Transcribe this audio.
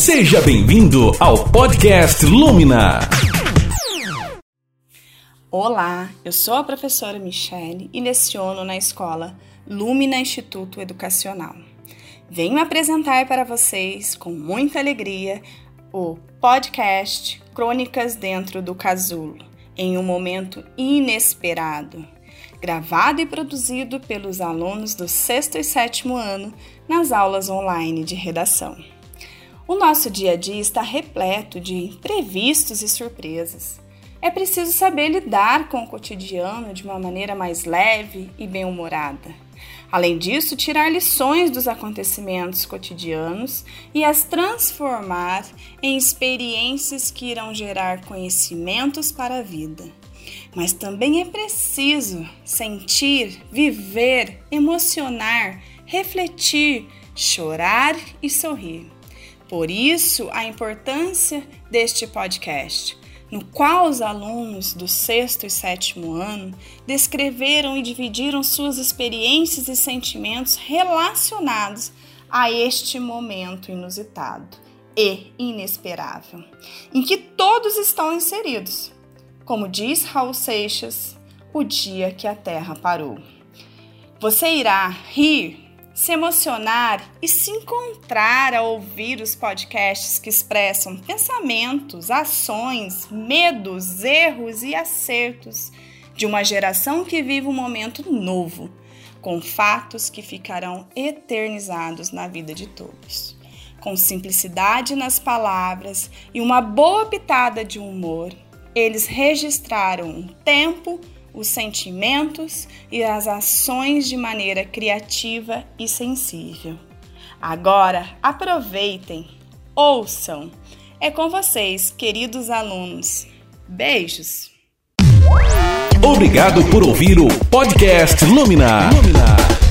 Seja bem-vindo ao podcast Lumina. Olá, eu sou a professora Michele e leciono na escola Lumina Instituto Educacional. Venho apresentar para vocês, com muita alegria, o podcast Crônicas Dentro do Casulo, em um momento inesperado, gravado e produzido pelos alunos do sexto e sétimo ano nas aulas online de redação. O nosso dia a dia está repleto de imprevistos e surpresas. É preciso saber lidar com o cotidiano de uma maneira mais leve e bem-humorada. Além disso, tirar lições dos acontecimentos cotidianos e as transformar em experiências que irão gerar conhecimentos para a vida. Mas também é preciso sentir, viver, emocionar, refletir, chorar e sorrir. Por isso, a importância deste podcast no qual os alunos do sexto e sétimo ano descreveram e dividiram suas experiências e sentimentos relacionados a este momento inusitado e inesperável, em que todos estão inseridos. Como diz Raul Seixas, o dia que a Terra parou. Você irá rir se emocionar e se encontrar ao ouvir os podcasts que expressam pensamentos, ações, medos, erros e acertos de uma geração que vive um momento novo, com fatos que ficarão eternizados na vida de todos. Com simplicidade nas palavras e uma boa pitada de humor, eles registraram um tempo os sentimentos e as ações de maneira criativa e sensível. Agora, aproveitem, ouçam. É com vocês, queridos alunos. Beijos! Obrigado por ouvir o podcast Lumina. Lumina.